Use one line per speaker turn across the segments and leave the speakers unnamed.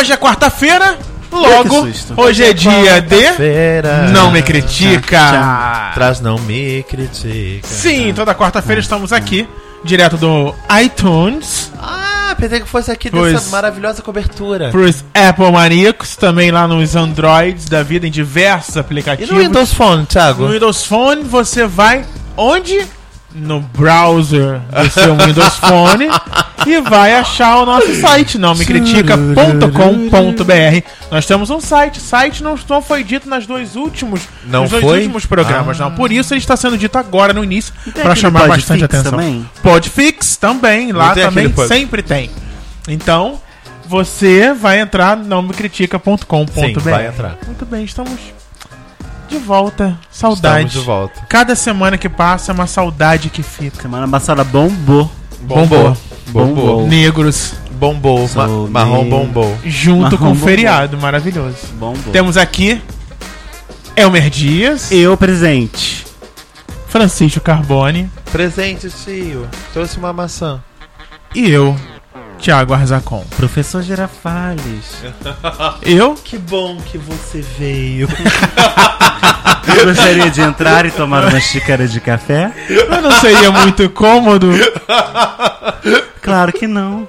Hoje é quarta-feira, logo, hoje é dia de. Não me critica.
Tchau.
Traz não me critica.
Sim, toda quarta-feira estamos aqui, direto do iTunes,
Ah, pensei que fosse aqui
Pois.
dessa maravilhosa cobertura.
pros Apple Maníacos, também lá nos Androids da vida, em diversos
E
aplicativos.
no Windows Phone, Thiago?
No Windows Phone você vai onde? No browser do seu Windows Phone e vai achar o nosso site, não me critica.com.br. Nós temos um site, site não, não foi dito nas dois últimos,
Não
nos dois
foi?
últimos programas,
Ah.
não. Por isso ele está sendo dito agora no início para chamar bastante atenção.
também?
Podfix também, lá também sempre tem. Então, você vai entrar no não me critica.com.br.
Sim, vai entrar.
Muito bem, estamos de volta. Saudade.
Estamos de volta.
Cada semana que passa é uma saudade que fica.
Semana passada bombou.
Bombou.
Bombou.
Negros,
Bombou. Ma marrom
negro.
bombou.
junto
Marrom
com o
bombou.
feriado maravilhoso.
Bombou.
Temos aqui Elmer Dias,
Eu presente.
Francisco Carbone
Presente, tio. Trouxe uma maçã.
e eu, Thiago Arzacon.
Professor Girafales.
Eu,
Que bom que você veio.
Gostaria de entrar e tomar uma xícara de café?
eu não seria muito cômodo.
Claro que não.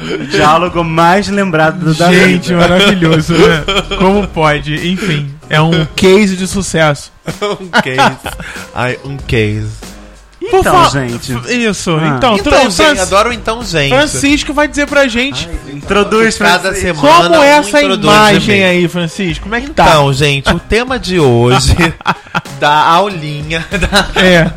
O diálogo mais lembrado da
Gente,
vida.
maravilhoso, né? Como pode? Enfim, é um case de sucesso.
um case. Ai, um case.
Então,
fa-
gente.
Isso,
Ah.
então,
Então,
Fran-
gente, adoro então, gente.
Francisco vai dizer pra gente
Introduz
Cada
Francisco.
semana.
como é
um
essa imagem aí, Francisco. Como é que tá?
Então, gente, o tema de hoje da aulinha. da-
É,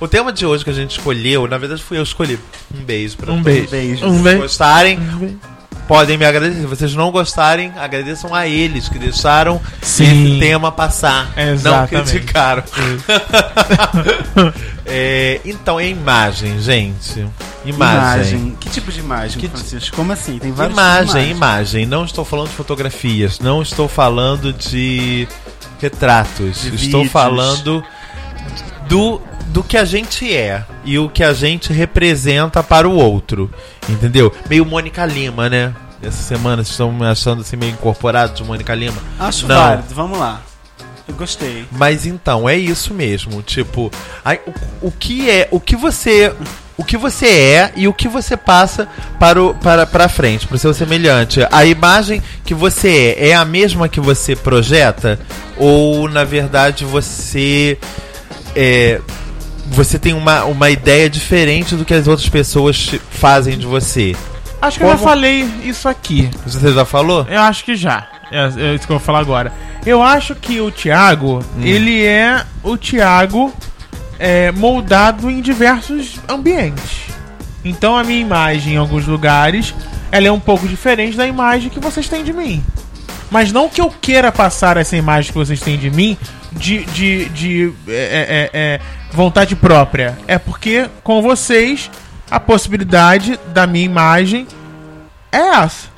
O tema de hoje que a gente escolheu, na verdade fui eu que escolhi. Um beijo pra
um
todos.
beijo.
Beijo.
Um
Se
beijo.
gostarem, podem me agradecer. Se vocês não gostarem, agradeçam a eles que deixaram
Sim.
esse tema passar. Não
Exatamente.
criticaram. É, então, é imagem, gente. Imagem.
Imagem. Que tipo de imagem,
Que-
Francisco? Como assim? Tem vários
Imagem, imagem. Não estou falando de fotografias. Não estou falando de retratos.
De
estou
vídeos.
falando do, do que a gente é e o que a gente representa para o outro. Entendeu? Meio Mônica Lima, né? Essa semana vocês estão me achando assim meio incorporado de Mônica Lima.
Acho
Não.
válido, vamos lá. Eu gostei.
Mas então, é isso mesmo. Tipo, ai, o, o que é. O que você. O que você é e o que você passa para, o, para, para frente, para o seu semelhante. A imagem que você é é a mesma que você projeta? Ou, na verdade, você. É, você tem uma, uma ideia diferente do que as outras pessoas fazem de você?
Acho que eu já
Como-
falei isso aqui.
Você já falou?
Eu acho que já. É, é isso que eu vou falar agora. Eu acho que o Thiago,
Hum.
ele é o Thiago é, moldado em diversos ambientes. Então a minha imagem em alguns lugares, ela é um pouco diferente da imagem que vocês têm de mim. Mas não que eu queira passar essa imagem que vocês têm de mim de, de, de é, é, é, vontade própria. É porque com vocês a possibilidade da minha imagem é essa.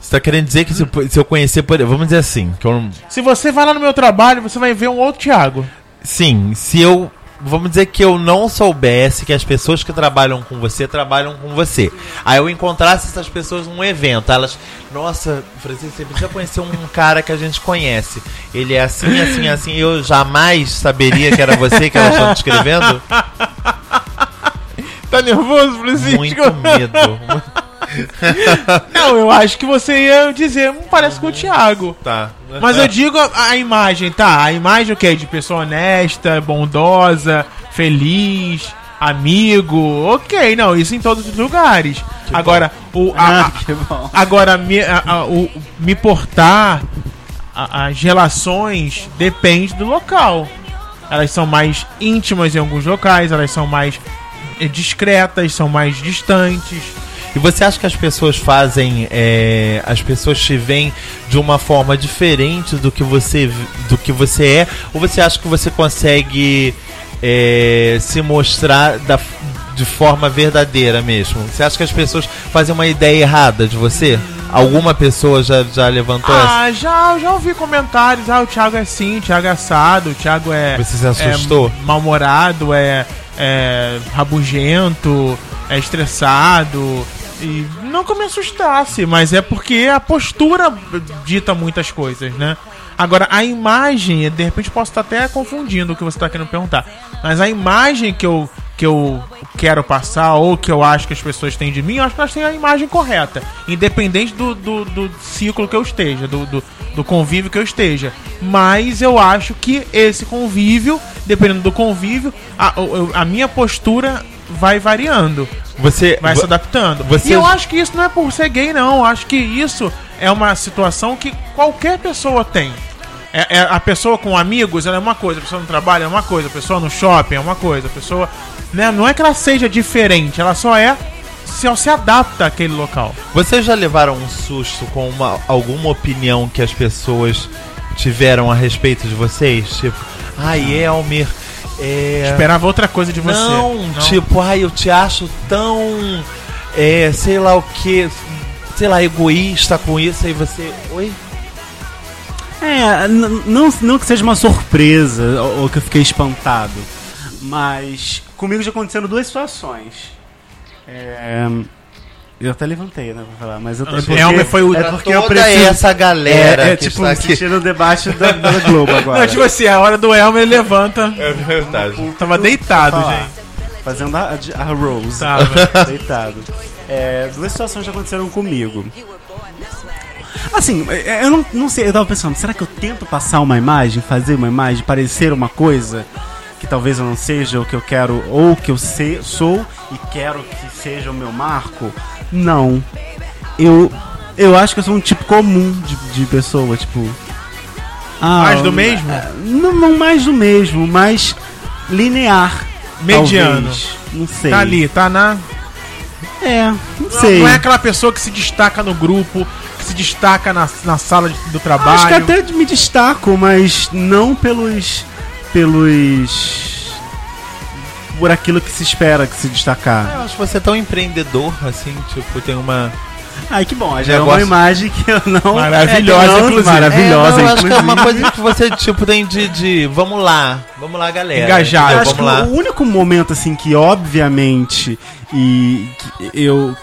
Você tá querendo dizer que se, eu- se eu conhecer, por, vamos dizer assim, que eu
Se você vai lá no meu trabalho, você vai ver um outro Thiago.
Sim, se eu. Vamos dizer que eu não soubesse que as pessoas que trabalham com você trabalham com você. Aí eu encontrasse essas pessoas num evento. Elas. Nossa, Francisco, você precisa conhecer um cara que a gente conhece. Ele é assim, assim, assim. Eu jamais saberia que era você que elas estão descrevendo.
Tá nervoso, Francisco?
Muito medo.
Não, eu acho que você ia dizer, hum, parece com o Thiago.
Tá.
Mas eu digo a, a imagem, tá? A imagem o quê? De pessoa honesta, bondosa, feliz, amigo. Ok, não, isso em todos os lugares. Agora, o, a-
Ah,
a-
que bom.
Agora, me, a- a- o, me portar, a- as relações depende do local. Elas são mais íntimas em alguns locais, elas são mais eh, discretas, são mais distantes.
E você acha que as pessoas fazem. é, as pessoas te veem de uma forma diferente do que você, do que você é? Ou você acha que você consegue é, se mostrar da, de forma verdadeira mesmo? Você acha que as pessoas fazem uma ideia errada de você? Alguma pessoa já, já levantou essa?
Ah, já, já ouvi comentários. Ah, o Thiago é assim, o Thiago é assado, o Thiago é.
Você se assustou?
É mal-humorado, é, é rabugento, é estressado. E não que eu me assustasse, mas é porque a postura dita muitas coisas, né? Agora, a imagem, de repente posso estar até confundindo o que você está querendo perguntar, mas a imagem que eu, que eu quero passar ou que eu acho que as pessoas têm de mim, eu acho que elas têm a imagem correta, independente do, do, do ciclo que eu esteja, do, do, do convívio que eu esteja. Mas eu acho que esse convívio, dependendo do convívio, a, a minha postura vai variando
Você.
vai se adaptando.
você-
E eu acho que isso não é por ser gay, não. Eu acho que isso é uma situação que qualquer pessoa tem. É, é- a pessoa com amigos ela é uma coisa, a pessoa no trabalho é uma coisa, a pessoa no shopping é uma coisa, a pessoa. Né, não é que ela seja diferente, ela só é. Se, se adapta àquele local.
Vocês já levaram um susto com uma, alguma opinião que as pessoas tiveram a respeito de vocês? Tipo, ai, Elmer. É...
Esperava outra coisa de você.
Não, tipo, ai, eu te acho tão. É, sei lá o que. Sei lá, egoísta com isso, aí você. Oi?
É, não, não que seja uma surpresa ou, ou que eu fiquei espantado, mas comigo já aconteceram duas situações. É, eu até levantei, né, pra falar, mas eu
Ah,
é porque,
Elmer foi o-
é
Pra
porque eu preciso...
essa galera
é, é
que
tipo,
está aqui.
assistindo o debate da, da Globo agora.
Não, tipo assim, a hora do Elmer ele levanta.
É verdade.
Tava deitado, gente.
Fazendo a, a Rose.
Tava.
Deitado. É, duas situações já aconteceram comigo. Assim, é, eu não, não sei, eu tava pensando, será que eu tento passar uma imagem, fazer uma imagem, parecer uma coisa que talvez eu não seja o que eu quero, ou que eu se, sou e quero que seja o meu marco? Não. Eu, eu acho que eu sou um tipo comum de, de pessoa, tipo. ah,
Mais do mesmo?
Não, não mais do mesmo, mas linear.
Mediano.
talvez. Não sei.
Tá ali, tá na.
É, não
Não,
sei.
não é aquela pessoa que se destaca no grupo, que se destaca na, na sala de- do trabalho.
Acho que até me destaco, mas não pelos. pelos. Por aquilo que se espera que se destacar.
Eu acho você tão empreendedor, assim, tipo, tem uma.
Ai, que bom, já é uma imagem que eu não.
Maravilhosa,
é, não-
inclusive.
Maravilhosa,
É, não, eu acho que é uma coisa que você, tipo, tem de, de. Vamos lá, vamos lá, galera.
Engajado.
Eu acho que
Vamos lá.
o único momento assim que obviamente e que eu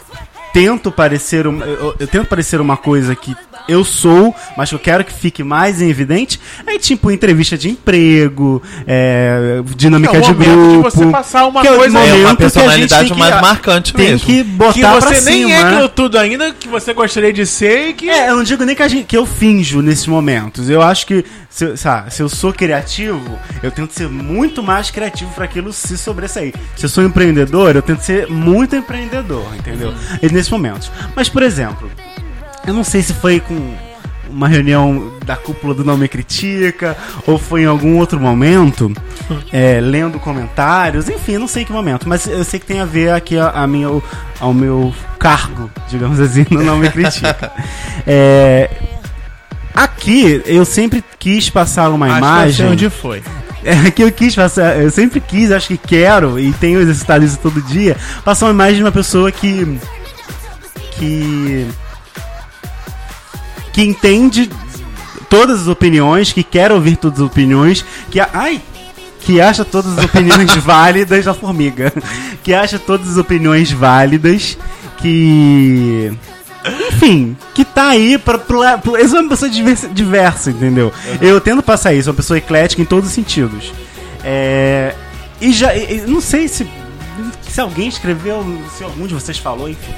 tento parecer um, eu, eu tento parecer uma coisa que eu sou, mas que eu quero que fique mais em evidente, é tipo entrevista de emprego, é, dinâmica
É o
de
momento de
grupo.
você passar uma
que é
coisa-
É uma
que a gente
personalidade
tem que-
mais marcante
tem
mesmo.
que botar
que
pra
você nem
cima.
é aquilo tudo ainda que você gostaria de ser e que.
É, eu não digo nem que, a gente, que eu finjo nesses momentos. Eu acho que se, eu- sabe, se eu sou criativo, eu tento ser muito mais criativo para aquilo se sobressair. Se eu sou empreendedor, eu tento ser muito empreendedor, entendeu? E nesses momentos. Mas, por exemplo, eu não sei se foi com uma reunião da cúpula do Não Me Critica, ou foi em algum outro momento, é, lendo comentários, enfim, não sei que momento, mas eu sei que tem a ver aqui a, a minha, ao meu cargo, digamos assim, no Não Me Critica. É, aqui eu sempre quis passar uma
Acho que
imagem.
sei onde foi.
É que eu quis passar, eu sempre quis, acho que quero, e tenho exercitado isso todo dia, passar uma imagem de uma pessoa que. Que. que entende todas as opiniões, que quer ouvir todas as opiniões, que. a- Ai! Que acha todas as opiniões válidas da formiga. Que acha todas as opiniões válidas, que. Enfim, que tá aí pra. pra, pra eu sou uma pessoa diversa, diversa entendeu? Eu tento passar isso, uma pessoa eclética em todos os sentidos. É, e já. e não sei se. Se alguém escreveu, se algum de vocês falou, enfim.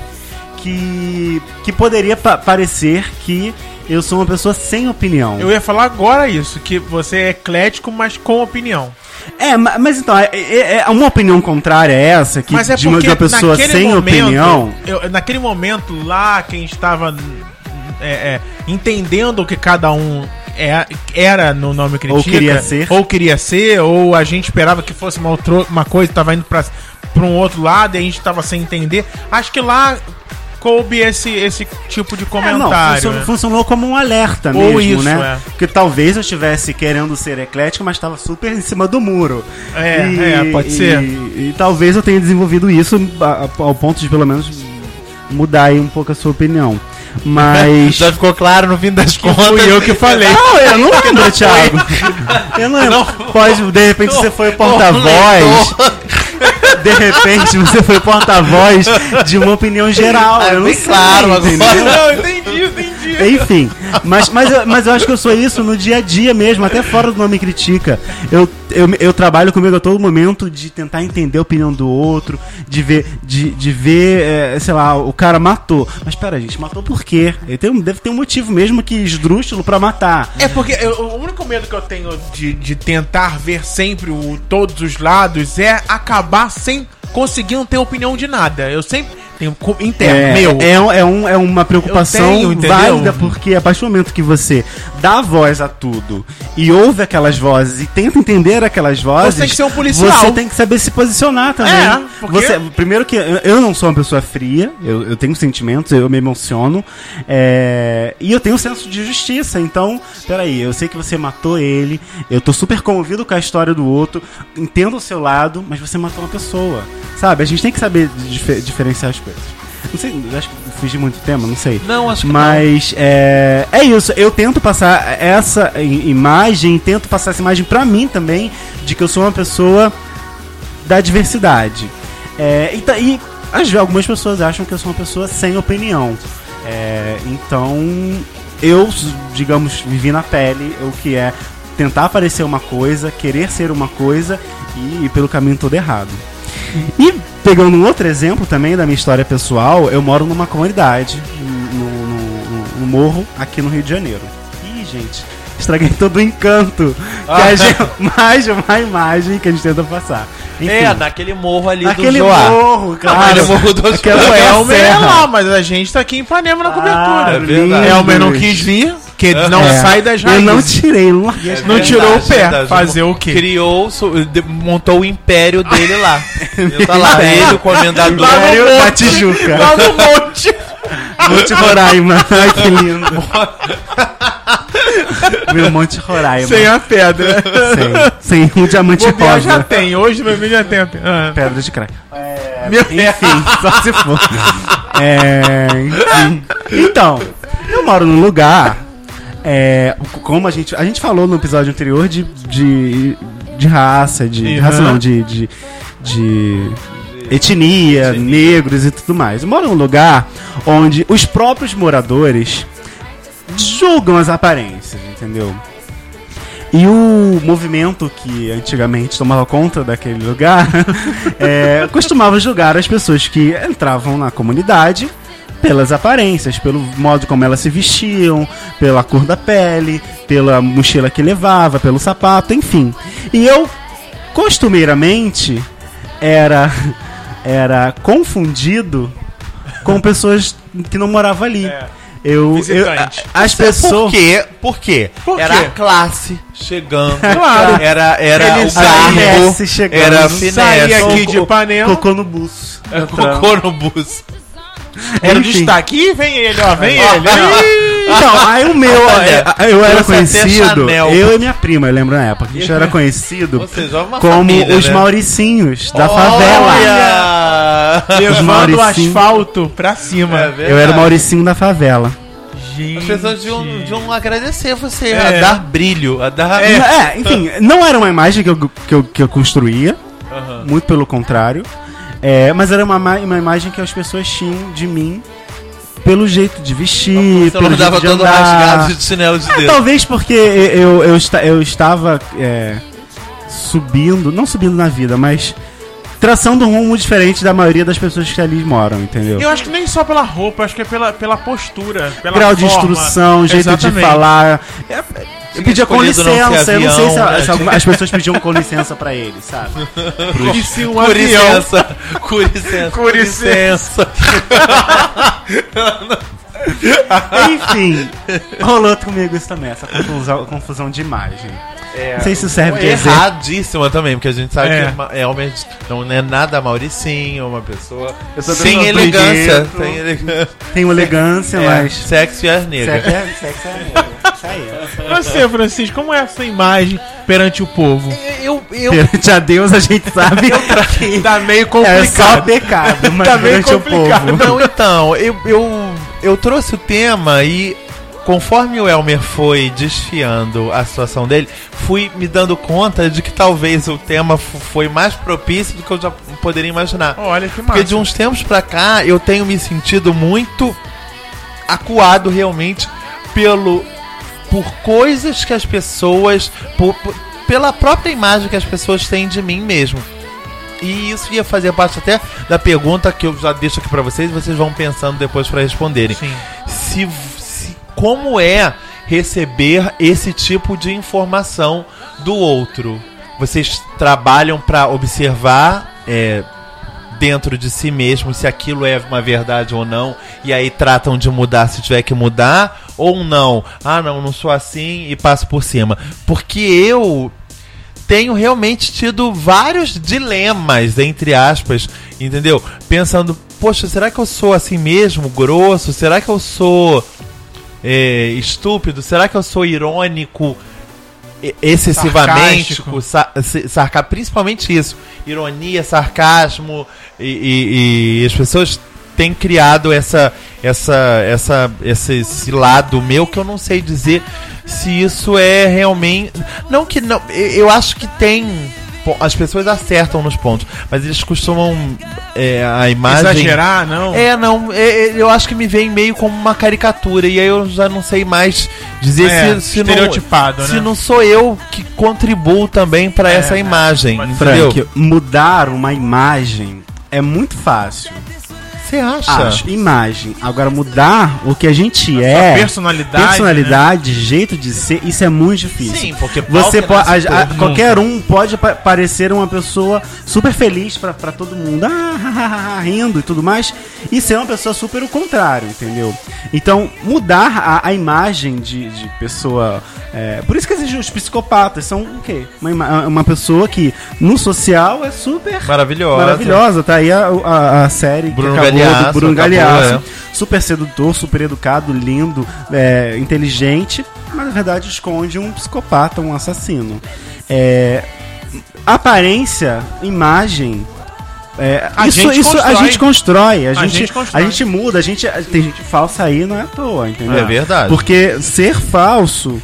Que. Que poderia pa- parecer que eu sou uma pessoa sem opinião.
Eu ia falar agora isso, que você é eclético, mas com opinião.
É, ma- mas então, é, é- é uma opinião contrária a essa, que
mas é
de, uma, pessoa sem
momento,
opinião.
eu- naquele momento lá, quem estava é, é, entendendo o que cada um é- era no nome critica,
Ou queria ser.
ou queria ser, ou a gente esperava que fosse uma, outra, uma coisa, estava indo para um outro lado e a gente estava sem entender. Acho que lá coube esse, esse tipo de
É, não,
comentário.
funcionou,
né?
funcionou como um alerta
Ou
mesmo,
isso,
né?
é.
Porque talvez eu estivesse querendo ser eclético, mas estava super em cima do muro.
É, é, pode
e-
ser.
E, talvez eu tenha desenvolvido isso ao ponto de pelo menos mudar aí um pouco a sua opinião. Mas.
Já ficou claro no fim das contas.
Fui eu que falei.
Não, eu não lembro, Thiago. Eu não lembro. Pode, de repente você foi o porta-voz. De repente você foi porta-voz de uma opinião geral.
É
eu não
bem
sei,
claro
entendeu?
Não, entendi, entendi.
Enfim, mas, mas, eu- mas eu acho que eu sou isso no dia a dia mesmo, até fora do nome critica. Eu, eu, eu trabalho comigo a todo momento de tentar entender a opinião do outro, de ver, de, de ver, é, sei lá, o cara matou. Mas pera, gente, matou por quê? Ele tem, um- deve ter um motivo mesmo que esdrúxulo pra matar.
É porque eu- o único medo que eu tenho de, de tentar ver sempre o, todos os lados é acabar sem conseguir não ter opinião de nada. Eu sempre tenho interno,
É,
meu.
é, é, um, é uma preocupação
tenho,
válida, porque a partir do momento que você dá voz a tudo e ouve aquelas vozes e tenta entender aquelas vozes,
Você tem que ser um policial.
Você tem que saber se posicionar também.
É, porque-
Você, primeiro que eu, eu não sou uma pessoa fria, eu, eu tenho sentimentos, eu me emociono, é, e eu tenho um senso de justiça. Então, peraí, eu sei que você matou ele, eu tô super comovido com a história do outro, entendo o seu lado, mas você matou uma pessoa. Sabe? A gente tem que saber dife- diferenciar as coisas. Não sei, acho que fugi muito do tema, não sei.
Não, acho que
Mas é, é isso, eu tento passar essa imagem, tento passar essa imagem pra mim também, de que eu sou uma pessoa da diversidade. É, e, ta- e às vezes algumas pessoas acham que eu sou uma pessoa sem opinião. É, então, eu, digamos, vivi na pele o que é tentar parecer uma coisa, querer ser uma coisa e ir pelo caminho todo errado. E pegando um outro exemplo também da minha história pessoal, eu moro numa comunidade, no, no- no- no morro, aqui no Rio de Janeiro. Ih, gente, estraguei todo o encanto. Que a gente, mais uma imagem que a gente tenta passar. Enfim,
É, naquele morro ali
naquele
do Joá.
morro, claro.
Naquele morro do Joá.
é a
Elmer é lá, mas a gente tá aqui em Ipanema na
Ah,
cobertura.
é verdade.
Elmer não quis vir, que não
É.
sai das
Eu
raízes.
não tirei, não larguei as
Não tirou o pé.
verdade.
Fazer o quê?
Criou, montou o império dele lá. Ele tá lá,
Império.
ele, o comendador.
Lá no
Império da
monte.
Tijuca.
Lá no monte.
Monte Roraima. Ai, que lindo. Meu Monte Roraima.
Sem a pedra.
Sem, sem um diamante
Bobear já
rosa.
tem. Hoje meu já tem. Ah.
Pedra de crack.
Meu
Enfim, só se for. É, enfim. Então, eu moro num lugar. É, como a gente. A gente falou no episódio anterior de. de, de raça, de.
Uhum.
raça não, de. de, de etnia, negros e tudo mais. Eu moro num lugar onde os próprios moradores julgam as aparências, entendeu? E o movimento que antigamente tomava conta daquele lugar é, costumava julgar as pessoas que entravam na comunidade pelas aparências, pelo modo como elas se vestiam, pela cor da pele, pela mochila que levava, pelo sapato, enfim. E eu, costumeiramente, era, era confundido com pessoas que não moravam ali.
É.
Eu, eu,
Visitante.
a- as
Por
pessoas.
quê? Por quê?
Por
era
quê?
a classe chegando.
Claro.
Era, era
Ele
o
desce, chegando,
Era finesse.
aqui de Ipanema.
Cocô no bus.
Cocô no bus.
Era o destaque. Ih, vem ele, ó. Vem ele.
Então, aí o meu,
Olha,
é, eu era
até
conhecido, eu e minha prima, eu lembro na época, a gente era conhecido
uma
como
família,
os
né?
Mauricinhos da favela.
Olha!
Levando o asfalto pra cima.
É.
Eu era o Mauricinho da favela.
Gente.
As pessoas deviam, deviam agradecer você,
É.
a dar brilho, a dar.
É, enfim, não era uma imagem que eu, que eu, que eu construía,
Aham.
muito pelo contrário, é, mas era uma, ma- uma imagem que as pessoas tinham de mim pelo jeito de vestir,
Você
pelo
não
jeito de
todo
andar.
rasgado de chinelo de
É,
dedo.
talvez porque eu, eu, esta- eu estava é, subindo, não subindo na vida, mas traçando um rumo diferente da maioria das pessoas que ali moram, entendeu?
Eu acho que nem só pela roupa, acho que é pela, pela postura. Pela
Grau de
forma.
instrução, jeito de
Exatamente.
falar. É, eu pedia com licença, eu não sei se,
avião, né?
se alguma- as pessoas pediam com licença pra ele, sabe?
E se um
Com
avião.
licença, com licença,
com
licença.
Enfim, rolou comigo isso também, essa confusão, confusão de imagem. Não sei se serve de exemplo.
Erradíssima também, porque a gente sabe
É.
que ma- realmente não é nada Mauricinho, uma pessoa
Eu sou
sem elegância. Sem elegância.
Tem elegância,
É,
mas.
sexo e as negras.
Sexo é, sexo é negro. Isso aí.
Você, Francisco, como é essa imagem perante o povo?
Eu, eu,
Perante a Deus a gente sabe que
Tá meio
é só
complicado.
pecado, mas
Tá meio
perante o
complicado.
povo.
Não, então, eu, eu, eu trouxe o tema e conforme o Elmer foi desfiando a situação dele, fui me dando conta de que talvez o tema foi mais propício do que eu já poderia imaginar.
Olha que
Porque
massa.
de uns tempos pra cá eu tenho me sentido muito acuado realmente pelo por coisas que as pessoas por- por- pela própria imagem que as pessoas têm de mim mesmo. E isso ia fazer parte até da pergunta que eu já deixo aqui pra vocês, e vocês vão pensando depois pra responderem.
Sim.
Se- como é receber esse tipo de informação do outro? Vocês trabalham pra observar é, dentro de si mesmo se aquilo é uma verdade ou não, e aí tratam de mudar se tiver que mudar, ou não. Ah, não, não sou assim e passo por cima. Porque eu tenho realmente tido vários dilemas, entre aspas, entendeu? Pensando, poxa, será que eu sou assim mesmo, grosso? Será que eu sou é, estúpido? Será que eu sou irônico excessivamente?
Sarcástico.
Sa sarca principalmente isso. Ironia, sarcasmo e, e- e as pessoas têm criado essa, essa, essa, esse, esse lado meu que eu não sei dizer se isso é realmente. Não que não. Eu acho que tem. As pessoas acertam nos pontos, mas eles costumam. é, a imagem.
Exagerar, não.
É, não, é, é, eu acho que me vem meio como uma caricatura, e aí eu já não sei mais dizer
É,
se, se não.
estereotipado,
Se
né?
não sou eu que contribuo também pra
É,
essa imagem?
Frank, mudar uma imagem é muito fácil.
Você acha?
Acho. Imagem. Agora, mudar o que a gente
Sua
é.
personalidade.
personalidade, jeito de ser, isso é muito difícil.
Sim, porque
Você pode, a- a- qualquer um pode pa- parecer uma pessoa super feliz pra, pra todo mundo, ah, rindo e tudo mais, e ser uma pessoa super o contrário, entendeu? Então, mudar a, a imagem de, de pessoa. é, por isso que existem os psicopatas, são o quê? Uma, uma pessoa que no social é super
Maravilhosa.
maravilhosa. Tá aí a, a, a série
Bruno
que acabou
Galhaço,
do Bruno
é.
Super sedutor, super educado, lindo, é, inteligente, mas na verdade esconde um psicopata, um assassino. É, aparência, imagem. é,
A
isso
gente
isso a gente constrói, a, gente,
gente constrói.
a gente muda, a gente tem gente falsa aí não é à toa, entendeu?
É verdade.
Porque ser falso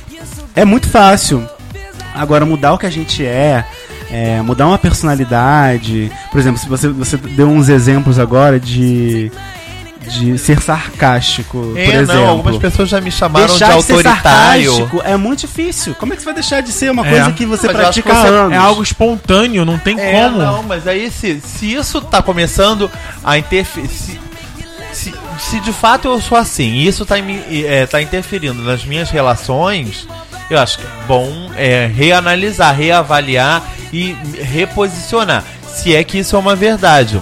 é muito fácil. Agora, mudar o que a gente é, é, mudar uma personalidade. Por exemplo, se você, você deu uns exemplos agora de, de ser sarcástico,
É,
por exemplo.
não, algumas pessoas já me chamaram
Deixar
de
de ser
autoritário.
sarcástico é muito difícil. Como é que você vai deixar de ser uma
É.
coisa que você
Mas
pratica
que
há
você-
anos?
É algo espontâneo, não tem
É,
como.
não, mas aí se, se isso tá começando a interferir. Se, se, se de fato eu sou assim e isso tá, me- é, tá interferindo nas minhas relações, eu acho que é bom é, reanalisar, reavaliar e reposicionar. Se é que isso é uma verdade.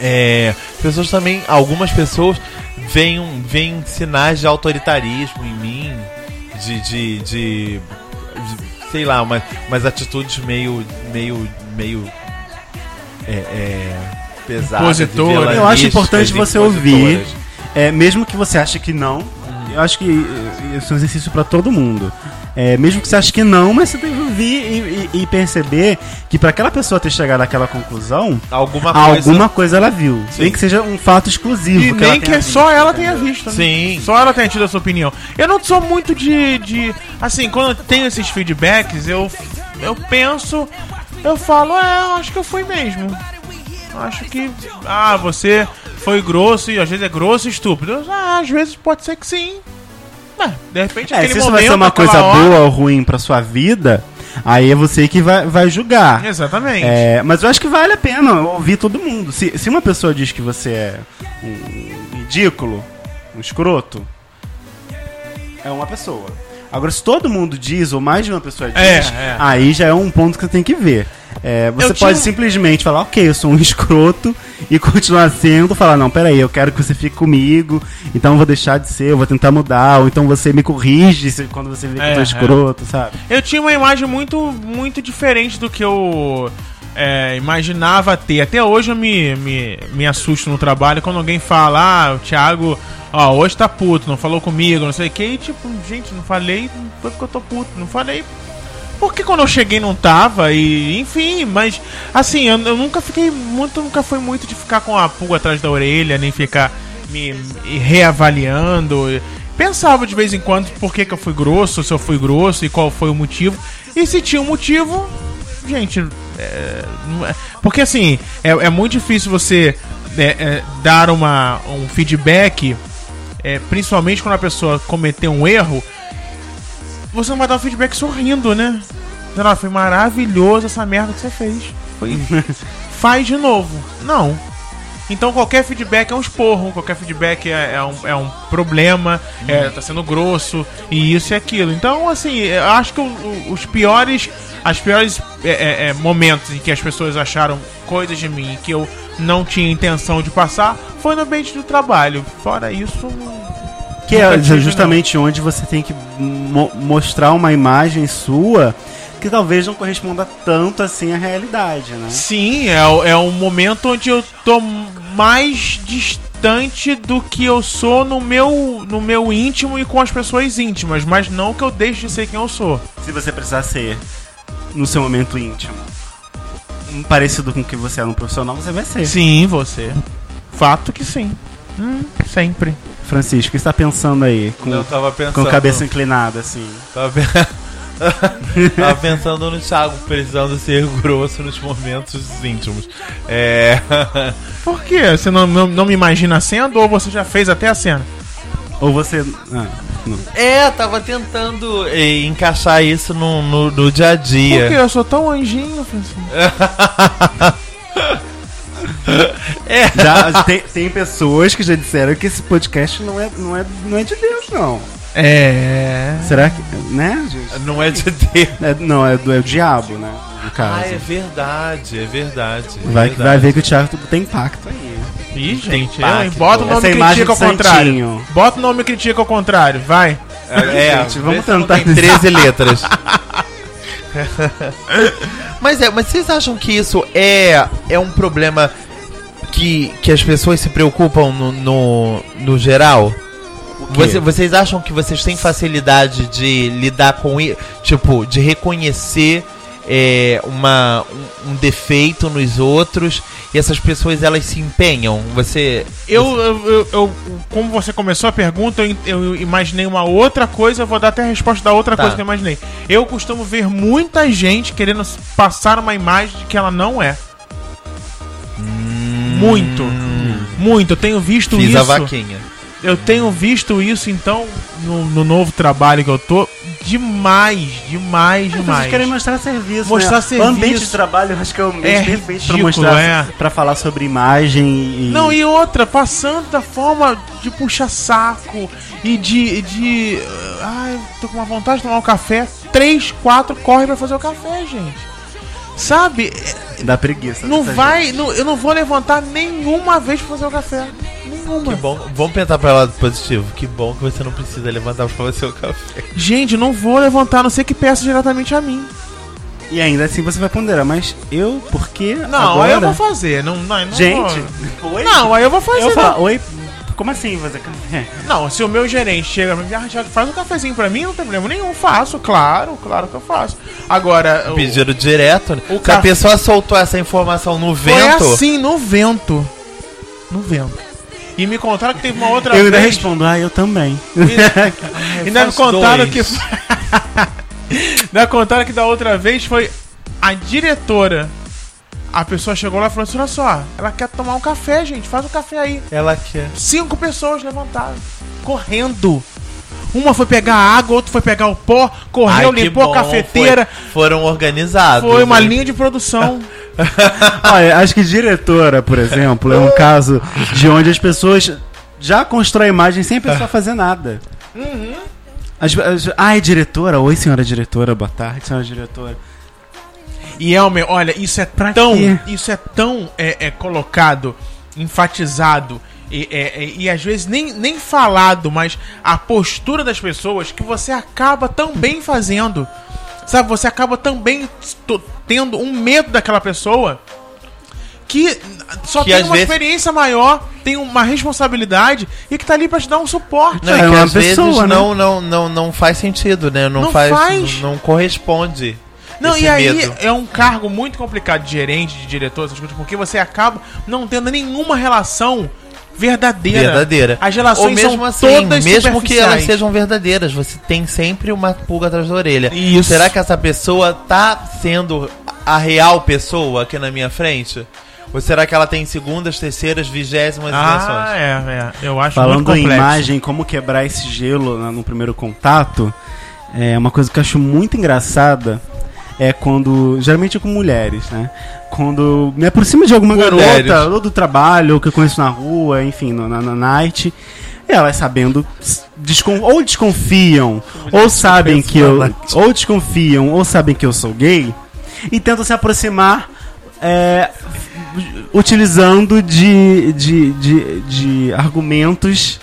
É, pessoas também, algumas pessoas veem, veem sinais de autoritarismo em mim, de, de, de, de- sei lá, umas, umas atitudes meio, meio, meio é, é, pesadas.
Eu acho importante você ouvir. É, mesmo que você ache que não, eu acho que eh, isso é um exercício pra todo mundo. É, mesmo que você ache que não, mas você tem que ouvir e, e- e perceber que pra aquela pessoa ter chegado àquela conclusão,
Alguma coisa.
alguma coisa ela viu.
Sim.
Nem que seja um fato exclusivo.
E
que
nem que
tenha
só
visto,
ela
entendeu?
tenha visto. né?
Sim.
Só ela tenha tido a sua opinião. Eu não sou muito de. de assim, quando eu tenho esses feedbacks, eu, eu penso. Eu falo, é, eu acho que eu fui mesmo. Acho que. Ah, você foi grosso e às vezes é grosso e estúpido. Ah, às vezes pode ser que sim. É, de repente,
É, se isso
momento,
vai ser uma coisa
hora-
boa ou ruim pra sua vida, aí é você que vai, vai julgar.
Exatamente.
É, mas eu acho que vale a pena ouvir todo mundo. Se, se uma pessoa diz que você é um ridículo, um escroto, é uma pessoa. Agora, se todo mundo diz, ou mais de uma pessoa diz,
É, é.
aí já é um ponto que você tem que ver. É, você pode simplesmente falar, ok, eu sou um escroto, e continuar sendo, falar, não, peraí, eu quero que você fique comigo, então eu vou deixar de ser, eu vou tentar mudar, ou então você me corrige quando você vê que
É,
eu tô
é.
escroto, sabe?
Eu tinha uma imagem muito, muito diferente do que eu é, imaginava ter. Até hoje eu me, me, me assusto no trabalho quando alguém fala, ah, o Thiago, ó, hoje tá puto, não falou comigo, não sei o que. E tipo, gente, não falei, foi porque eu tô puto, não falei. Porque quando eu cheguei não tava, e enfim, mas assim, eu, eu nunca fiquei muito, nunca foi muito de ficar com a pulga atrás da orelha, nem ficar me, me reavaliando. pensava de vez em quando por que, que eu fui grosso, se eu fui grosso e qual foi o motivo. E se tinha um motivo, gente, é, é- porque assim, é, é muito difícil você é, é, dar uma, um feedback, é, principalmente quando a pessoa cometeu um erro, você não vai dar um feedback sorrindo, né? "Ah, foi maravilhoso essa merda que você fez. Foi... Faz de novo. Não. Então qualquer feedback é um esporro, qualquer feedback é, é um, é um problema, é, tá sendo grosso, e isso e aquilo. Então, assim, eu acho que o- o- os piores. As piores é, é, é, momentos em que as pessoas acharam coisas de mim que eu não tinha intenção de passar foi no ambiente do trabalho. Fora isso. não-
Que é
tive,
justamente onde você tem que mo- mostrar uma imagem sua que talvez não corresponda tanto assim à realidade, né?
Sim, é, é um momento onde eu tô mais distante do que eu sou no meu, no meu íntimo e com as pessoas íntimas, mas não que eu deixe de ser quem eu sou.
Se você precisar ser no seu momento íntimo parecido com o que você é no profissional, você vai ser.
Sim, você. Fato que sim. Hum, sempre.
Francisco, o que você tá pensando aí? Com,
Eu tava pensando.
com a cabeça inclinada, assim.
Tava, Tava pensando no Thiago precisando ser grosso nos momentos íntimos. É.
Por quê? Você não, não, não me imagina sendo ou você já fez até a cena?
Ou você. Ah, não.
É, tava tentando eh, encaixar isso no, no, no dia a
Por quê?
dia.
Eu sou tão anjinho, Francisco.
Já, tem, tem pessoas que já disseram que esse podcast não é, não é, não é de Deus, não.
É.
Será que. Né, gente?
Não é de Deus.
É, não, é do, é o diabo, né? No caso.
Ah, é verdade, é verdade. é
vai,
verdade.
vai ver que o Thiago tem impacto aí.
Ih, gente,
impacto.
bota o nome
Essa
e critica ao contrário. Bota o nome e critica ao contrário, vai.
É,
Gente, vamos
se não
tentar
Tem 13 letras. mas é, mas vocês acham que isso é, é um problema que, que as pessoas se preocupam no, no, no geral? Você- vocês acham que vocês têm facilidade de lidar com isso? Tipo, de reconhecer é, uma, um, um defeito nos outros e essas pessoas elas se empenham? Você.
Eu, eu, eu- eu- como você começou a pergunta, eu, eu imaginei uma outra coisa, eu vou dar até a resposta da outra
Tá.
coisa que eu imaginei. Eu costumo ver muita gente querendo passar uma imagem de que ela não é. Muito. Muito. Eu tenho visto.
Fiz
isso.
a vaquinha.
Eu tenho visto isso, então, no, no novo trabalho que eu tô, demais, demais,
As pessoas
demais.
querem mostrar serviço.
Mostrar
né?
serviço.
O ambiente de trabalho, eu acho que é o ambiente
É
perfeito pra
ridículo,
mostrar.
é.
Pra falar sobre imagem e.
Não, e outra, passando da forma de puxar saco e de. de ai, tô com uma vontade de tomar um café. Três, quatro corre pra fazer o café, gente. Sabe?
Dá preguiça.
Não vai. não- eu não vou levantar nenhuma vez pra fazer o café. Nenhuma.
Que bom. Vamos pensar para lado positivo. Que bom que você não precisa levantar pra fazer o café.
Gente, não vou levantar, a não ser que peça diretamente a mim.
E ainda assim você vai ponderar, mas eu, por quê?
Não,
agora?
aí eu vou fazer. Não, não, não
Gente,
vou.
oi?
Não, aí eu vou fazer.
Eu
não.
falo, oi, como assim fazer café?
Não, se o meu gerente chega pra mim, ah, Thiago, faz um cafezinho pra mim, não tem problema nenhum, faço, claro, claro que eu faço. Agora, o-
Pedido direto. né?
O
Se a pessoa soltou essa informação no
foi
vento.
assim, no vento. No vento. E me contaram que teve uma outra
Eu ainda
vez.
respondo, ah, eu também.
E ainda me contaram
dois.
que. ainda me contaram que da outra vez foi a diretora. A pessoa chegou lá e falou assim: olha só, ela quer tomar um café, gente, faz um café aí.
Ela quer.
Cinco pessoas levantaram, correndo. Uma foi pegar a água, outra foi pegar o pó, correu,
Ai,
limpou
bom,
a cafeteira.
foi- foram organizados.
Foi uma
né?
linha de produção.
Olha, acho que diretora, por exemplo, é um caso de onde as pessoas já constroem imagem sem a pessoa fazer nada. As, as, ai, diretora, oi senhora diretora, boa tarde, senhora diretora.
E Elmer, olha, isso é
Pra
tão.
quê?
Isso é tão é, é, colocado, enfatizado. E, é, é, e às vezes nem, nem falado, mas a postura das pessoas que você acaba também fazendo. Sabe, você acaba também tendo um medo daquela pessoa que só
Que
tem uma
vezes-
experiência maior, tem uma responsabilidade e que tá ali pra te dar um suporte.
Não,
É
e que às
pessoa,
vezes
né?
não, não, não, não faz sentido, né? Não,
Não
faz,
faz.
Não, não corresponde.
Não,
esse
e aí
medo.
é um cargo muito complicado de gerente, de diretor, essas coisas, porque você acaba não tendo nenhuma relação verdadeira.
verdadeira.
As relações
Ou mesmo
são
assim,
todas
mesmo que elas sejam verdadeiras, você tem sempre uma pulga atrás da orelha.
Isso.
Será que essa pessoa tá sendo a real pessoa aqui na minha frente? Ou será que ela tem segundas, terceiras, vigésimas
Ah,
versões?
é, é. Eu acho
Falando
muito
em imagem, como quebrar esse gelo no primeiro contato, é uma coisa que eu acho muito engraçada é quando, geralmente é com mulheres, né? Quando me aproximo de alguma
Mulheres.
garota, ou do trabalho, ou que eu conheço na rua, enfim, na, na night, elas sabendo, descon- ou desconfiam, ou sabem que eu, ou desconfiam, ou sabem que eu sou gay, e tentam se aproximar é, utilizando de, de, de, de argumentos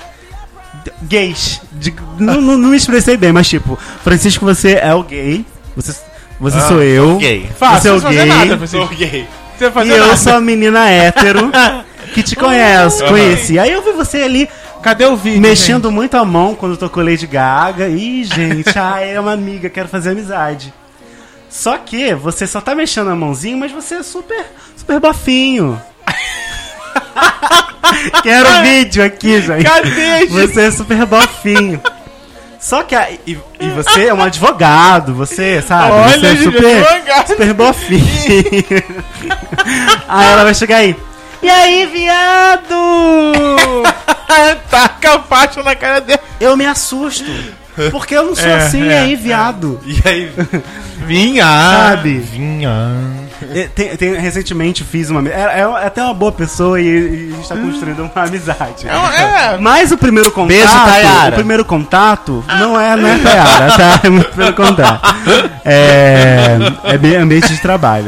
gays. De- não, não, não me expressei bem, mas tipo, Francisco, você é o gay. Você, você
Ah,
sou eu.
gay.
Fácil,
você é o
não
gay.
nada, Francisco.
gay.
Você
E
fazer
eu
nada.
sou a menina hétero que te conhece, conheci. Aí eu vi você ali
Cadê o vídeo?
mexendo muito a mão quando tocou Lady Gaga. Ih, gente, ah, é uma amiga, quero fazer amizade. Só que você só tá mexendo a mãozinha, mas você é super, super bofinho. quero o vídeo aqui, gente.
Cadê, gente?
Você é super bofinho. Só que a, e, e você é um advogado, você, sabe?
Olha,
você é super,
advogado.
super bofinho. aí ela vai chegar aí. E aí, viado?
Taca a faixa na cara dele.
Eu me assusto. Porque eu não sou
É,
assim, e
é,
aí, viado?
E aí?
Vinha.
Sabe?
Vinha.
E Tem, tem- recentemente fiz uma. É, é até uma boa pessoa e, e a gente tá construindo uma amizade.
É,
Mas o primeiro contato.
Beijo, Tayara.
O primeiro contato não é, não é Tayara, tá? É muito pelo contrário. É, é bem ambiente de trabalho.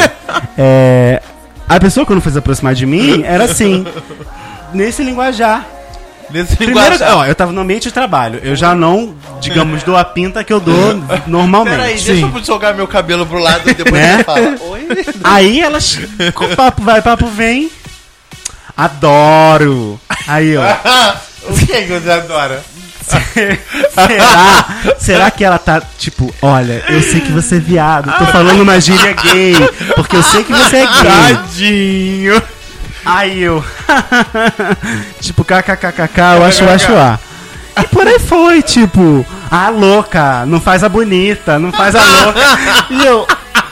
É, a pessoa, quando foi se aproximar de mim, era assim. Nesse linguajar.
Nesse
Primeiro,
linguajar.
ó, eu tava no ambiente de trabalho. Eu já não, digamos, dou a pinta que eu dou normalmente.
Peraí, deixa eu jogar meu cabelo pro lado e depois
Né?
você fala. Oi?
Aí elas. papo vai, papo vem. Adoro! Aí, ó.
o que que você adora?
Será? Será que ela tá tipo, olha, eu sei que você é viado, tô falando uma gíria gay, porque eu sei que você é gay.
Tadinho.
Aí eu. tipo, kkkk, eu acho, eu acho A. E por aí foi, tipo, a louca, não faz a bonita, não faz a louca. E eu.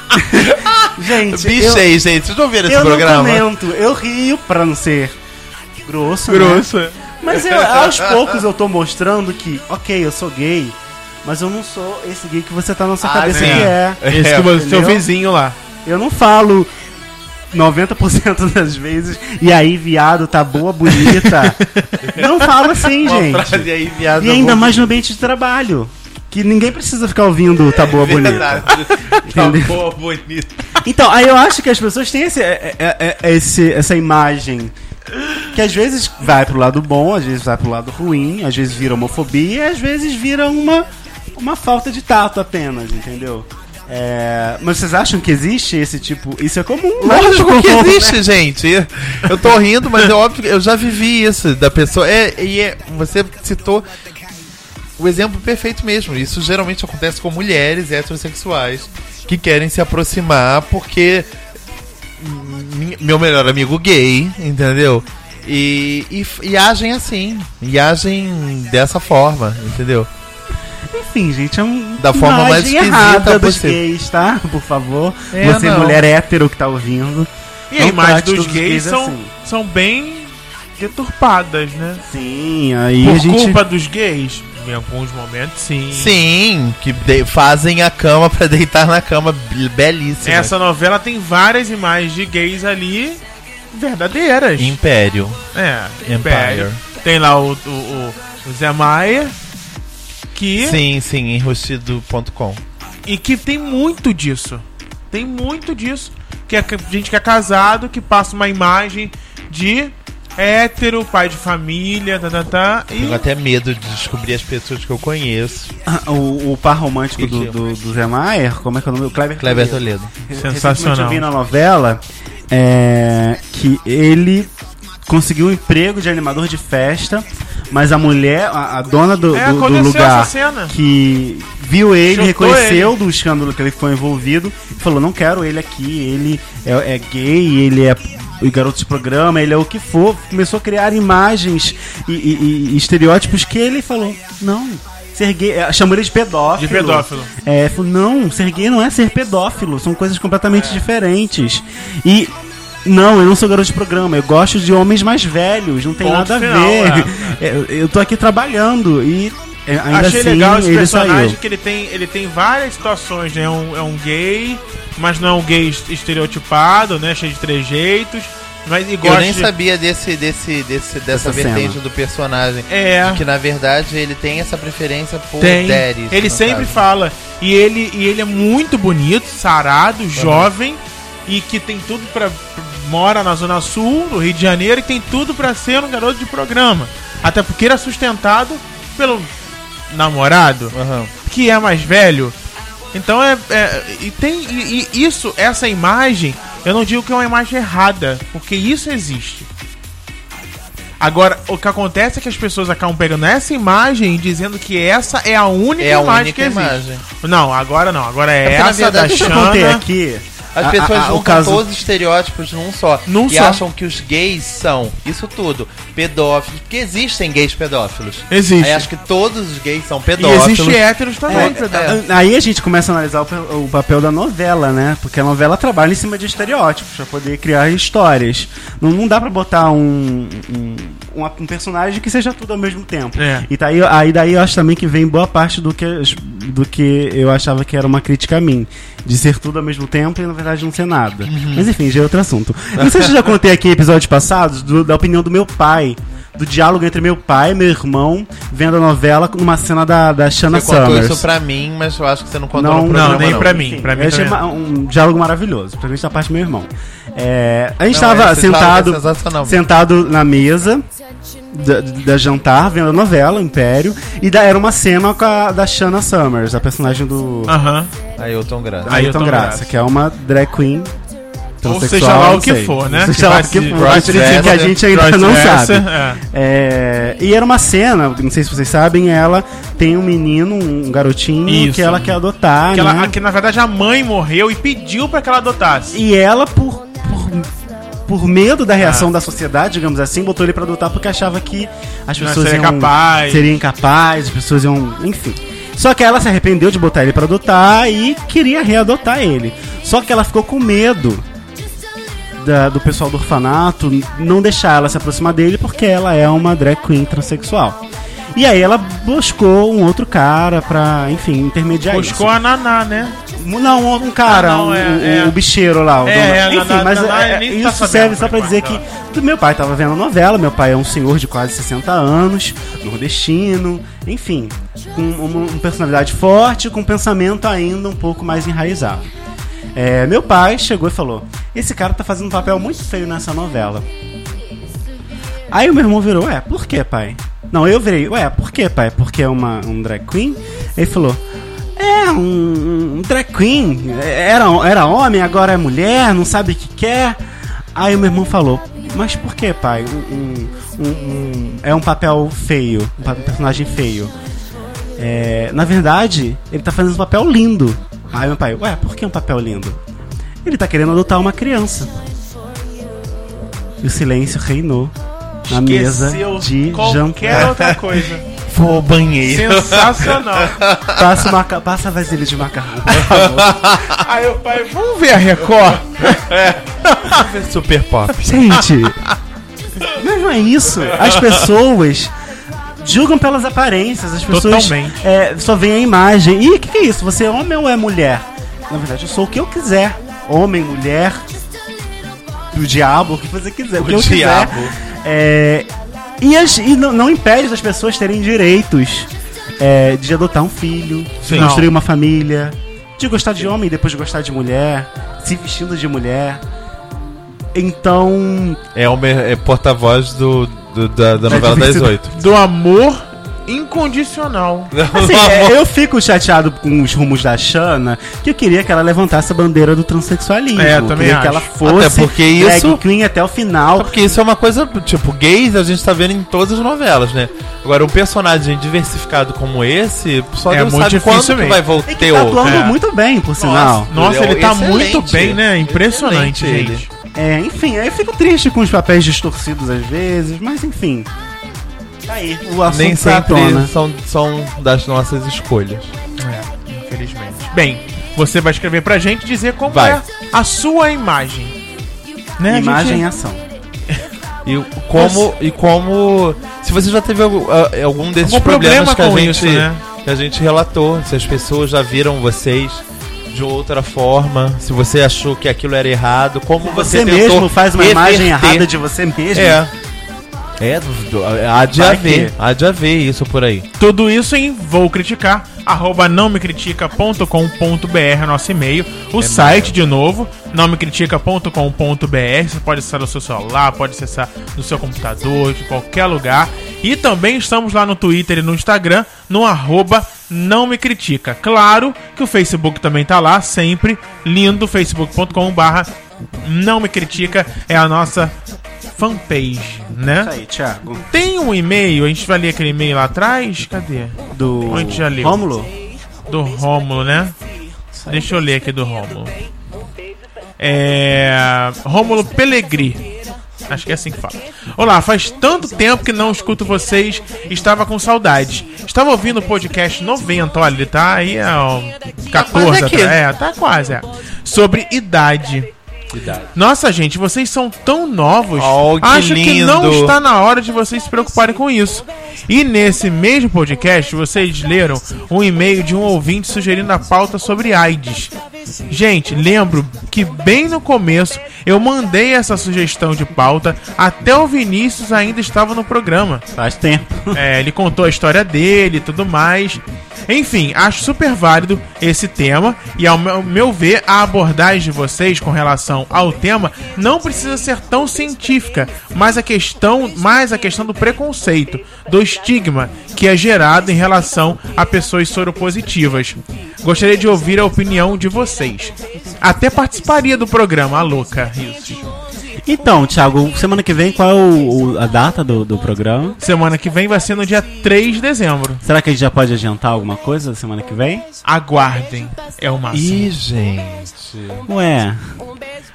Gente, eu,
Bichei, gente. Vocês não viram esse
eu
programa?
comento, eu rio pra não ser grosso, né?
Grossa.
Mas eu, aos poucos eu tô mostrando que, ok, eu sou gay, mas eu não sou esse gay que você tá na sua
Ah,
cabeça
sim.
que é.
Esse que você, seu vizinho lá.
Eu não falo 90% das vezes, e aí, viado, tá boa, bonita. não falo assim,
Uma
gente.
frase aí, viado.
E ainda mais no ambiente de trabalho. Que ninguém precisa ficar ouvindo tá boa, bonita.
Tá boa, bonita.
Então, aí eu acho que as pessoas têm esse, é- é- é- esse- essa imagem que às vezes vai pro lado bom, às vezes vai pro lado ruim, às vezes vira homofobia e às vezes vira uma, uma falta de tato apenas, entendeu? É, mas vocês acham que existe esse tipo? Isso é comum, né?
Lógico que
Comum, né?
existe, gente. Eu tô rindo, mas é óbvio que eu já vivi isso da pessoa. É, e é, você citou o exemplo perfeito mesmo. Isso geralmente acontece com mulheres heterossexuais que querem se aproximar porque meu melhor amigo gay, entendeu? E, e, e agem assim, e agem dessa forma, entendeu?
Enfim, gente, é um
Da forma mais esquisita
errada dos
possível.
gays, tá? Por favor.
É,
Você,
não.
mulher hétero que tá ouvindo.
E a imagem dos gays
gays
são,
assim.
são bem deturpadas, né?
Sim, aí
Por
a gente.
culpa dos gays, em alguns momentos, sim.
Sim, que de- fazem a cama pra deitar na cama be- belíssima.
Essa novela tem várias imagens de gays ali verdadeiras.
Império.
É,
Empire.
Império. Tem lá o, o, o- o Zé Maia, que,
Sim, sim, enrustido.com.
e que tem muito disso. Tem muito disso. Que é gente que é casado, que passa uma imagem de hétero, pai de família, tá, tá, tá,
Tenho
e
até medo de descobrir as pessoas que eu conheço.
O, o par romântico do,
que-
do, do Zé Maier, como é que é o nome? O Kleber,
Kleber
Toledo.
Toledo.
Sensacional.
Eu vi na novela é, que ele conseguiu um emprego de animador de festa, mas a mulher, a, a dona do,
É,
do- do lugar que viu ele,
Chutou
reconheceu do escândalo que ele foi envolvido e falou: Não quero ele aqui, ele é, é gay, ele é o garoto de programa, ele é o que for. Começou a criar imagens e, e- e estereótipos que ele falou: não. Ser gay, é, chamou ele de pedófilo.
De pedófilo.
É, falou, não, ser gay não é ser pedófilo, são coisas completamente diferentes. E não, eu não sou garoto de programa, eu gosto de homens mais velhos, não tem
Ponto
nada a
final,
ver. Eu, eu tô aqui trabalhando e é, ainda
Achei
assim
legal esse
ele
personagem
saiu.
que ele tem, ele tem várias situações, né? É um, é um gay, mas não é um gay est- estereotipado, né? Cheio de trejeitos. Mas
Eu nem
de...
sabia desse, desse, desse, dessa vertente
cena.
do personagem.
É.
Que na verdade ele tem essa preferência por
Tem.
Deres.
ele sempre
caso.
fala. E ele, e ele é muito bonito, sarado, jovem e que tem tudo pra. Mora na Zona Sul, do Rio de Janeiro, e tem tudo pra ser um garoto de programa. Até porque ele é sustentado pelo namorado,
Aham.
que é mais velho. Então é. é- e tem. E, e isso, essa imagem, eu não digo que é uma imagem errada, porque isso existe. Agora, o que acontece é que as pessoas acabam pegando essa imagem e dizendo que essa é a única
É a
imagem
única
que existe.
imagem.
Não, agora não. Agora é,
É
essa
verdade,
da
Deixa eu contei
Xana.
aqui.
As
a-
pessoas
a- a-
juntam
caso
todos os estereótipos num só.
Num
e
só.
acham que os gays são isso tudo. Pedófilos. Porque existem gays pedófilos.
Existe.
Aí acho que todos os gays são
E
pedófilos.
existe héteros também,
É,
pedófilos.
é, Aí a gente começa a analisar o, o papel da novela, né? Porque a novela trabalha em cima de estereótipos pra poder criar histórias. Não, não dá pra botar um, um, um, um personagem que seja tudo ao mesmo tempo.
É.
E daí, aí daí eu acho também que vem boa parte do que, do que eu achava que era uma crítica a mim. De ser tudo ao mesmo tempo e na verdade não ser nada. Mas enfim, já é outro assunto. Não sei se eu já contei aqui episódios passados do- da opinião do meu pai. Do diálogo entre meu pai e meu irmão vendo a novela numa cena da, da Shanna
Você contou
Summers.
isso pra mim, mas eu acho que você não contou
Não,
no
não,
programa.
nem
não.
pra mim.
Enfim,
pra mim
eu achei
também.
um diálogo maravilhoso, principalmente da parte do meu irmão. É, a gente
Não,
estava
esse diálogo
sentado,
é
sentado na mesa da, da jantar, vendo a novela, Império, e da, era uma cena com a, da Shanna Summers, a personagem do
Aham.
Ailton Graça.
Ah,
Ailton
Ailton
Graça,
Graça.
que é uma drag queen.
Ou
transexual,
seja lá o que
sei.
for, né?
Seja lá o que for, que a gente ainda não sabe.
é.
É, e era uma cena, não sei se vocês sabem, ela tem um menino, um garotinho,
Isso.
que ela quer adotar,
Que, ela-
né?
que na verdade a mãe morreu e pediu pra que ela adotasse.
E ela, por, por, por medo da reação da sociedade, digamos assim, botou ele pra adotar porque achava que as
Não
pessoas
seria
iam,
capaz.
seriam incapazes, as pessoas iam. Enfim. Só que ela se arrependeu de botar ele pra adotar e queria readotar ele. Só que ela ficou com medo da- do pessoal do orfanato não deixar ela se aproximar dele porque ela é uma drag queen transexual. E aí ela buscou um outro cara pra, enfim, intermediar
Buscou
isso.
a Naná, né?
Não, um, cara,
Ah, não,
um-
é,
o,
é.
o bicheiro lá. O
É,
dono.
é,
Enfim,
na-
mas
na- na-
é,
tá
isso
sabendo
serve só
por
pra dizer que meu pai tava vendo a novela, meu pai é um senhor de quase 60 anos, nordestino, enfim, com uma, uma personalidade forte, com um pensamento ainda um pouco mais enraizado. É, meu pai chegou e falou: Esse cara tá fazendo um papel muito feio nessa novela. Aí o meu irmão virou: Ué, por que, pai? Não, eu virei: Ué, por que, pai? Porque é uma, um drag queen? Ele falou: É, um, um drag queen. Era, era homem, agora é mulher, não sabe o que quer. Aí o meu irmão falou: Mas por que, pai? Um, um- é um papel feio, um personagem feio. É, na verdade, ele tá fazendo um papel lindo. Aí meu pai, ué, por que um papel lindo? Ele tá querendo adotar uma criança. E o silêncio reinou na mesa
Esqueceu
de
qualquer
jantar.
outra coisa.
Vou ao banheiro.
Sensacional.
Passa, maca... Passa a vasilha de macarrão, por favor.
Aí o pai, vamos ver a Record?
Super pop.
Gente, mas não é isso. As pessoas julgam pelas aparências. As pessoas
Totalmente.
é, só veem a imagem. E o que, que é isso? Você é homem ou é mulher? Na verdade, eu sou o que eu quiser. Homem, mulher, do diabo, o que você quiser. O, que eu
diabo.
quiser. É, e as- e não, não impede das pessoas terem direitos é, de adotar um filho,
Sim.
de construir uma família, de gostar de homem e depois de gostar de mulher, se vestindo de mulher. Então,
É o é porta-voz do, do- da, da novela das oito.
Do amor incondicional.
Assim, é, eu fico chateado com os rumos da Shana, que eu queria que ela levantasse a bandeira do transexualismo.
É, eu também
queria que
acho.
ela fosse
Até porque
drag
isso-
queen até o final.
Porque isso é uma coisa, tipo, gays a gente tá vendo em todas as novelas, né? Agora, um personagem diversificado como esse, só
É
Deus
muito
sabe quando
difícil
que
mesmo.
vai voltar
E que tá atuando
É.
muito bem, por sinal.
Nossa,
Ele é
ele tá
excelente.
muito bem, né? Impressionante,
Excelente
gente.
É, enfim, aí eu fico triste com os papéis distorcidos às vezes, mas enfim. Tá aí, o assunto
Nem
tá
sempre
tona.
são, são das nossas escolhas.
É, infelizmente. Bem, você vai escrever pra gente dizer como
Vai.
é a sua imagem. Né? a
Imagem
gente-
e ação.
E como, e como. Se você já teve algum, ah, algum desses
Algum
problemas
problema
que a, gente,
isso, né?
que a gente relatou, se as pessoas já viram vocês de outra forma, se você achou que aquilo era errado, como você,
Você mesmo faz uma imagem
reverter.
errada de você mesmo.
É. É, há de
Vai
haver,
que-
há de haver isso por aí.
Tudo isso em vou criticar, arroba nãomecritica.com.br, nosso e-mail. O site, de novo, nãomecritica.com.br. Você pode acessar no seu celular, pode acessar no seu computador, de qualquer lugar. E também estamos lá no Twitter e no Instagram, no arroba não me critica. Claro que o Facebook também tá lá, sempre lindo, facebook.com barra não me critica, é a nossa fanpage, né?
Isso aí, Thiago.
Tem um e-mail, a gente vai ler aquele e-mail lá atrás? Cadê?
Do
Onde já leu?
Rômulo?
Do Rômulo, né? Deixa eu ler aqui do Rômulo. É. Rômulo Pellegri. Acho que é assim que fala. Olá, faz tanto tempo que não escuto vocês. Estava com saudades. Estava ouvindo o podcast 90. Olha, ele tá aí, ó, 14
quase aqui.
atrás. É, tá quase, é. Sobre idade. Nossa, gente, vocês são tão novos.
Oh, que
Acho que não
lindo.
está na hora de vocês se preocuparem com isso. E nesse mesmo podcast, vocês leram um e-mail de um ouvinte sugerindo a pauta sobre AIDS. Gente, lembro que bem no começo eu mandei essa sugestão de pauta, até o Vinícius ainda estava no programa.
Faz tempo.
É, ele contou a história dele e tudo mais. Enfim, acho super válido esse tema e ao meu ver a abordagem de vocês com relação ao tema não precisa ser tão científica, mas a questão, mais a questão do preconceito, do estigma que é gerado em relação a pessoas soropositivas. Gostaria de ouvir a opinião de vocês. Até participaria do programa, a louca, isso.
Então, Thiago, semana que vem, qual é o- o- a data do, do programa?
Semana que vem vai ser no dia 3 de dezembro.
Será que a gente já pode adiantar alguma coisa semana que vem?
Aguardem. É o máximo.
Ih, gente.
Ué,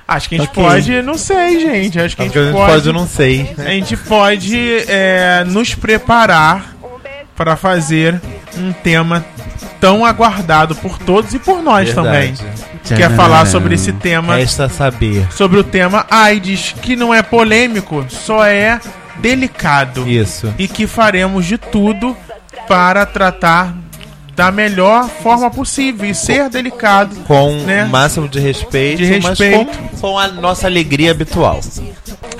Acho que a gente
Ok.
pode, não sei, gente. Acho que a
Acho
gente,
que a gente
pode,
pode, eu não sei.
a gente pode é, nos preparar para fazer um tema tão aguardado por todos e por nós
Verdade.
Quer falar sobre esse tema,
Resta saber.
sobre o tema AIDS, que não é polêmico, só é delicado
Isso.
e que faremos de tudo para tratar da melhor forma possível e ser delicado
Com
Né?
o máximo de respeito,
De respeito.
com, com a nossa alegria habitual.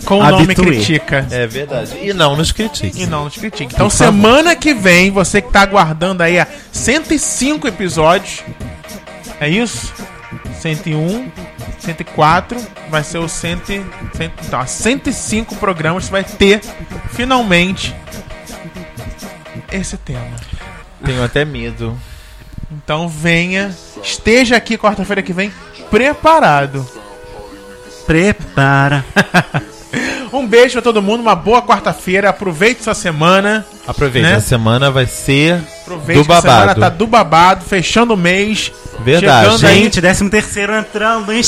com o nome critica.
É verdade. E não nos critique.
E não nos critique. Então,
Por favor.
semana que vem, você que tá aguardando aí a 105 episódios. É isso? 101, 104, vai ser o 100, 100, então, 105 programas. Você vai ter, finalmente, esse tema.
Tenho até medo.
Então, venha, esteja aqui quarta-feira que vem, preparado.
prepara.
Um beijo pra todo mundo, uma boa quarta-feira. Aproveite sua semana.
Aproveite,
Né?
a semana vai ser
Aproveite
do
que a semana
babado.
tá do babado, fechando o mês.
Verdade.
Gente, 13 terceiro entrando,
a meu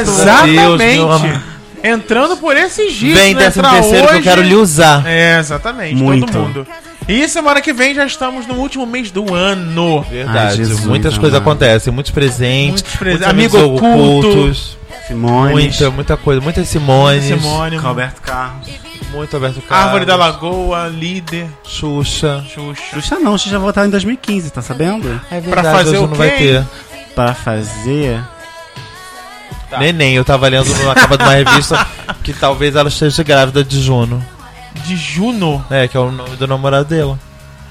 Exatamente. Entrando por esses dias.
Vem
né?
décimo
Pra
terceiro que eu
hoje-
quero lhe usar.
É, exatamente.
Muito.
Todo mundo. E semana que vem já estamos no último mês do ano.
Verdade.
Ai, Jesus
Muitas coisas acontecem, muitos presentes,
Muitos presentes,
muitos
amigo oculto.
ocultos,
Simone.
muita, muita coisa, muitas Simones,
Simone,
Roberto Carlos.
muito Alberto Carlos,
Árvore da Lagoa, líder,
Xuxa.
Xuxa.
Xuxa não, Xuxa vai voltar em 2015, tá sabendo?
É
Pra fazer o
não vai ter.
Para fazer.
Tá.
Neném, eu tava lendo na capa de uma revista que talvez ela esteja grávida de Juno.
De Juno.
É, que é o nome do namorado dela.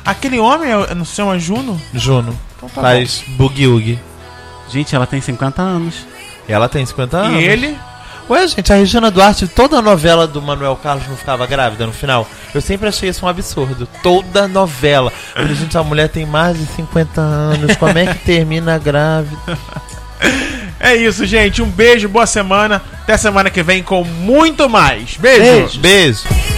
Aquele homem é- não se chama Juno?
Juno.
Então tá
Faz Woogie.
Gente, ela tem 50 anos.
Ela tem 50 anos.
E ele?
Ué, gente, a Regina Duarte, toda a novela do Manuel Carlos não ficava grávida no final. Eu sempre achei isso um absurdo. Toda novela.
a gente, a mulher tem mais de 50 anos. Como é que termina grávida?
É isso, gente. Um beijo, boa semana. Até semana que vem com muito mais. Beijo.
Beijo.
beijo.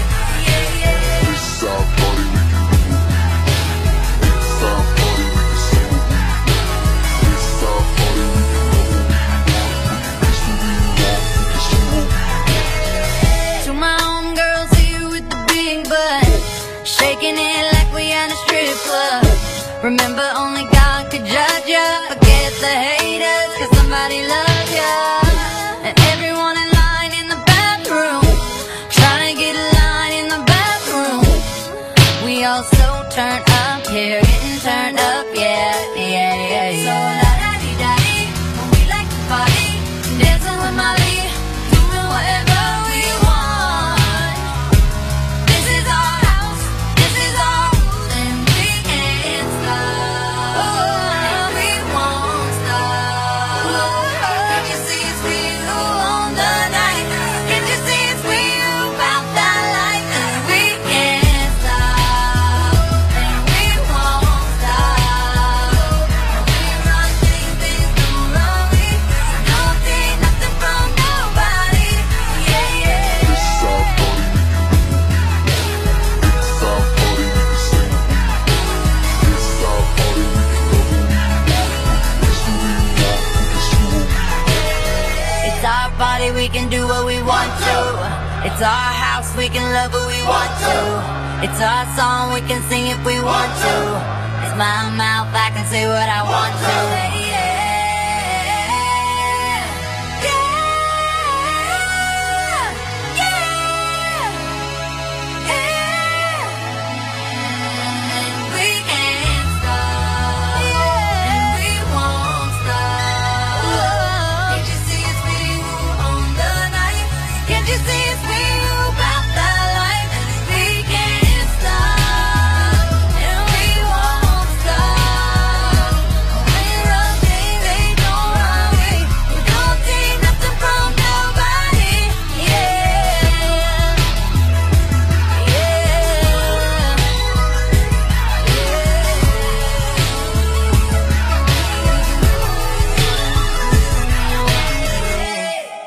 忙。